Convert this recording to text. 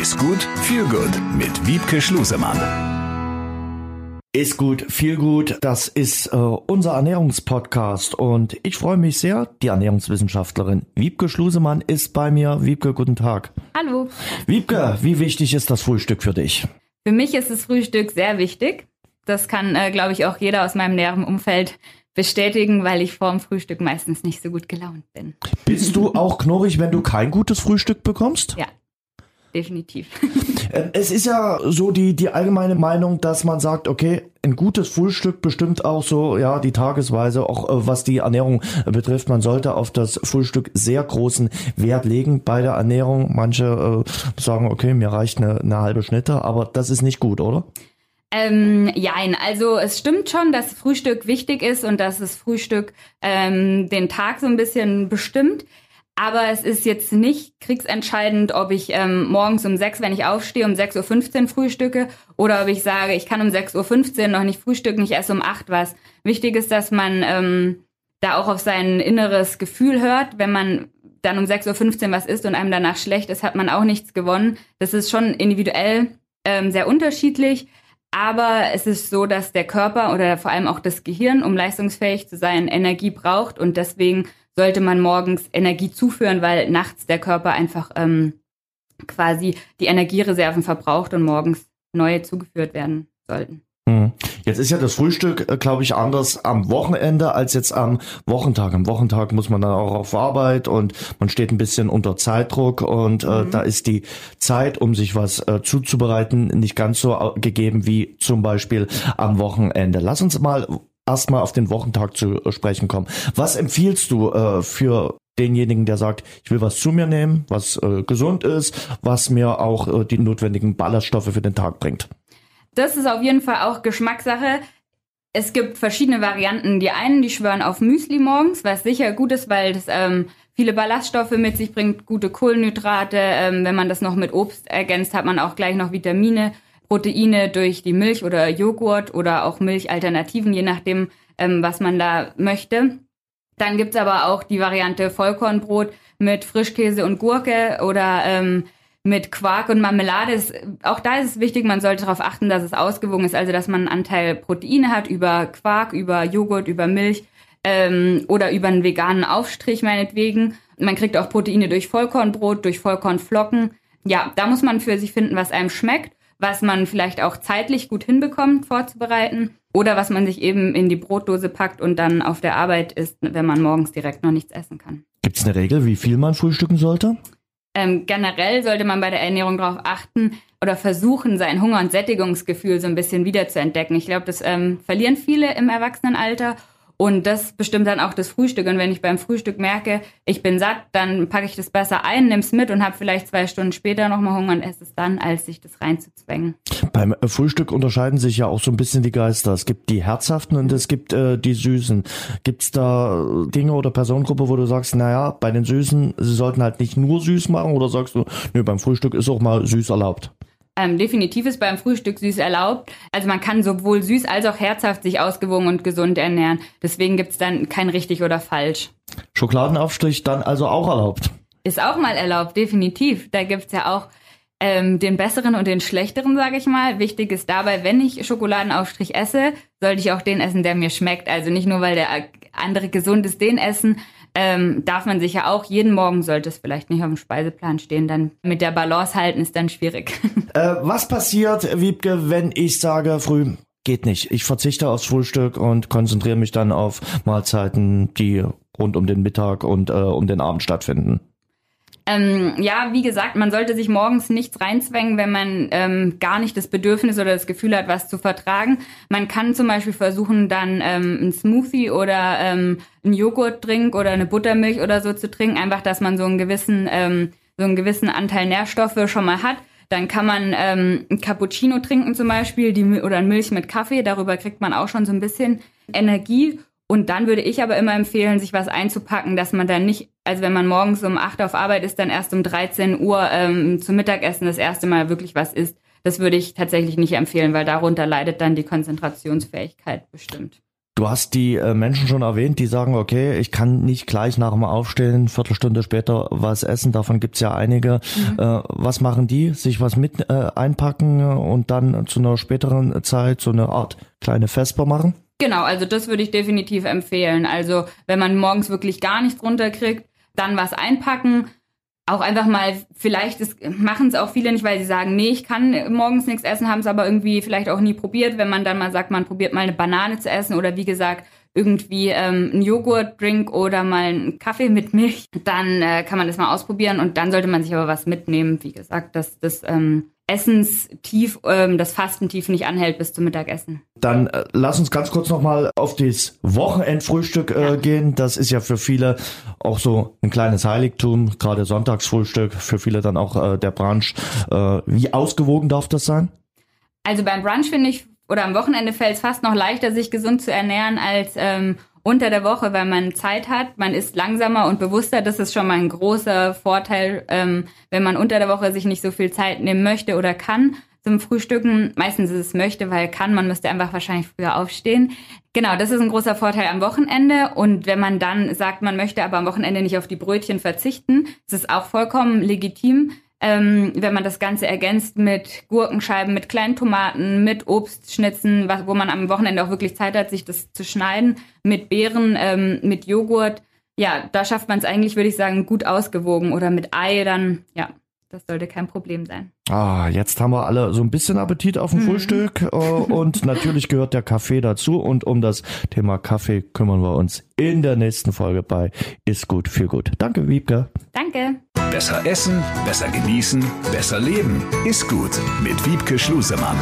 Ist gut, viel gut mit Wiebke Schlusemann. Ist gut, viel gut. Das ist äh, unser Ernährungspodcast und ich freue mich sehr. Die Ernährungswissenschaftlerin Wiebke Schlusemann ist bei mir. Wiebke, guten Tag. Hallo. Wiebke, wie wichtig ist das Frühstück für dich? Für mich ist das Frühstück sehr wichtig. Das kann, äh, glaube ich, auch jeder aus meinem näheren Umfeld bestätigen, weil ich vor dem Frühstück meistens nicht so gut gelaunt bin. Bist du auch knorrig, wenn du kein gutes Frühstück bekommst? Ja, definitiv. Äh, Es ist ja so die, die allgemeine Meinung, dass man sagt, okay, ein gutes Frühstück bestimmt auch so, ja, die Tagesweise, auch äh, was die Ernährung äh, betrifft. Man sollte auf das Frühstück sehr großen Wert legen bei der Ernährung. Manche äh, sagen, okay, mir reicht eine, eine halbe Schnitte, aber das ist nicht gut, oder? Ähm, jein, also es stimmt schon, dass Frühstück wichtig ist und dass das Frühstück ähm, den Tag so ein bisschen bestimmt. Aber es ist jetzt nicht kriegsentscheidend, ob ich ähm, morgens um sechs, wenn ich aufstehe, um 6.15 Uhr frühstücke oder ob ich sage, ich kann um 6.15 Uhr noch nicht frühstücken, ich esse um acht was. Wichtig ist, dass man ähm, da auch auf sein inneres Gefühl hört. Wenn man dann um 6.15 Uhr was isst und einem danach schlecht ist, hat man auch nichts gewonnen. Das ist schon individuell ähm, sehr unterschiedlich. Aber es ist so, dass der Körper oder vor allem auch das Gehirn, um leistungsfähig zu sein, Energie braucht und deswegen sollte man morgens Energie zuführen, weil nachts der Körper einfach ähm, quasi die Energiereserven verbraucht und morgens neue zugeführt werden sollten. Hm. Jetzt ist ja das Frühstück, äh, glaube ich, anders am Wochenende als jetzt am Wochentag. Am Wochentag muss man dann auch auf Arbeit und man steht ein bisschen unter Zeitdruck und äh, da ist die Zeit, um sich was äh, zuzubereiten, nicht ganz so au- gegeben wie zum Beispiel am Wochenende. Lass uns mal erstmal auf den Wochentag zu äh, sprechen kommen. Was empfiehlst du äh, für denjenigen, der sagt, ich will was zu mir nehmen, was äh, gesund ist, was mir auch äh, die notwendigen Ballaststoffe für den Tag bringt? Das ist auf jeden Fall auch Geschmackssache. Es gibt verschiedene Varianten. Die einen, die schwören auf Müsli morgens, was sicher gut ist, weil das ähm, viele Ballaststoffe mit sich bringt, gute Kohlenhydrate. Ähm, wenn man das noch mit Obst ergänzt, hat man auch gleich noch Vitamine, Proteine durch die Milch oder Joghurt oder auch Milchalternativen, je nachdem, ähm, was man da möchte. Dann gibt's aber auch die Variante Vollkornbrot mit Frischkäse und Gurke oder ähm, mit Quark und Marmelade. Ist, auch da ist es wichtig, man sollte darauf achten, dass es ausgewogen ist, also dass man einen Anteil Proteine hat über Quark, über Joghurt, über Milch ähm, oder über einen veganen Aufstrich meinetwegen. Man kriegt auch Proteine durch Vollkornbrot, durch Vollkornflocken. Ja, da muss man für sich finden, was einem schmeckt, was man vielleicht auch zeitlich gut hinbekommt vorzubereiten oder was man sich eben in die Brotdose packt und dann auf der Arbeit isst, wenn man morgens direkt noch nichts essen kann. Gibt es eine Regel, wie viel man frühstücken sollte? Ähm, generell sollte man bei der Ernährung darauf achten oder versuchen, sein Hunger- und Sättigungsgefühl so ein bisschen wieder zu entdecken. Ich glaube, das ähm, verlieren viele im Erwachsenenalter und das bestimmt dann auch das Frühstück. Und wenn ich beim Frühstück merke, ich bin satt, dann packe ich das besser ein, nimm's mit und habe vielleicht zwei Stunden später nochmal Hunger und esse es dann, als sich das reinzuzwängen. Beim äh, Frühstück unterscheiden sich ja auch so ein bisschen die Geister. Es gibt die herzhaften und es gibt äh, die süßen. Gibt's da äh, Dinge oder Personengruppe, wo du sagst, naja, bei den süßen, sie sollten halt nicht nur süß machen oder sagst du, nö, beim Frühstück ist auch mal süß erlaubt? Ähm, definitiv ist beim Frühstück süß erlaubt. Also man kann sowohl süß als auch herzhaft sich ausgewogen und gesund ernähren. Deswegen gibt's dann kein richtig oder falsch. Schokoladenaufstrich dann also auch erlaubt. Ist auch mal erlaubt, definitiv. Da gibt's ja auch ähm, den besseren und den schlechteren, sage ich mal. Wichtig ist dabei, wenn ich Schokoladenaufstrich esse, sollte ich auch den essen, der mir schmeckt. Also nicht nur, weil der andere gesund ist, den essen. Ähm, darf man sich ja auch jeden Morgen, sollte es vielleicht nicht auf dem Speiseplan stehen, dann mit der Balance halten ist dann schwierig. Äh, was passiert, Wiebke, wenn ich sage früh, geht nicht, ich verzichte aufs Frühstück und konzentriere mich dann auf Mahlzeiten, die rund um den Mittag und äh, um den Abend stattfinden? Ähm, ja, wie gesagt, man sollte sich morgens nichts reinzwängen, wenn man ähm, gar nicht das Bedürfnis oder das Gefühl hat, was zu vertragen. Man kann zum Beispiel versuchen, dann ähm, ein Smoothie oder ähm, einen Joghurtdrink oder eine Buttermilch oder so zu trinken, einfach, dass man so einen gewissen, ähm, so einen gewissen Anteil Nährstoffe schon mal hat. Dann kann man ähm, ein Cappuccino trinken zum Beispiel die, oder Milch mit Kaffee. Darüber kriegt man auch schon so ein bisschen Energie. Und dann würde ich aber immer empfehlen, sich was einzupacken, dass man dann nicht, also wenn man morgens um 8 auf Arbeit ist, dann erst um 13 Uhr ähm, zum Mittagessen das erste Mal wirklich was isst. Das würde ich tatsächlich nicht empfehlen, weil darunter leidet dann die Konzentrationsfähigkeit bestimmt. Du hast die äh, Menschen schon erwähnt, die sagen, okay, ich kann nicht gleich nach dem Aufstehen, Viertelstunde später was essen, davon gibt's ja einige. Mhm. Äh, was machen die? Sich was mit äh, einpacken und dann zu einer späteren Zeit so eine Art kleine Vesper machen? Genau, also das würde ich definitiv empfehlen. Also wenn man morgens wirklich gar nichts runterkriegt, dann was einpacken. Auch einfach mal, vielleicht machen es auch viele nicht, weil sie sagen, nee, ich kann morgens nichts essen, haben es aber irgendwie vielleicht auch nie probiert. Wenn man dann mal sagt, man probiert mal eine Banane zu essen oder wie gesagt, irgendwie ähm, einen Joghurtdrink oder mal einen Kaffee mit Milch, dann äh, kann man das mal ausprobieren und dann sollte man sich aber was mitnehmen. Wie gesagt, dass das ähm, Essenstief, ähm, das Fastentief nicht anhält bis zum Mittagessen. Dann äh, lass uns ganz kurz nochmal auf das Wochenendfrühstück äh, ja. gehen. Das ist ja für viele auch so ein kleines Heiligtum, gerade Sonntagsfrühstück, für viele dann auch äh, der Brunch. Äh, wie ausgewogen darf das sein? Also beim Brunch finde ich, oder am Wochenende fällt es fast noch leichter, sich gesund zu ernähren als ähm, unter der Woche, weil man Zeit hat, man ist langsamer und bewusster. Das ist schon mal ein großer Vorteil, ähm, wenn man unter der Woche sich nicht so viel Zeit nehmen möchte oder kann zum Frühstücken. Meistens ist es möchte, weil kann, man müsste einfach wahrscheinlich früher aufstehen. Genau, das ist ein großer Vorteil am Wochenende. Und wenn man dann sagt, man möchte aber am Wochenende nicht auf die Brötchen verzichten, das ist auch vollkommen legitim ähm, wenn man das Ganze ergänzt mit Gurkenscheiben, mit kleinen Tomaten, mit Obstschnitzen, was, wo man am Wochenende auch wirklich Zeit hat, sich das zu schneiden, mit Beeren, ähm, mit Joghurt. Ja, da schafft man es eigentlich, würde ich sagen, gut ausgewogen oder mit Ei dann, ja, das sollte kein Problem sein. Ah, jetzt haben wir alle so ein bisschen Appetit auf ein mhm. Frühstück äh, und natürlich gehört der Kaffee dazu und um das Thema Kaffee kümmern wir uns in der nächsten Folge bei Ist gut für gut. Danke, Wiebke. Danke. Besser essen, besser genießen, besser leben. Ist gut mit Wiebke Schlusemann.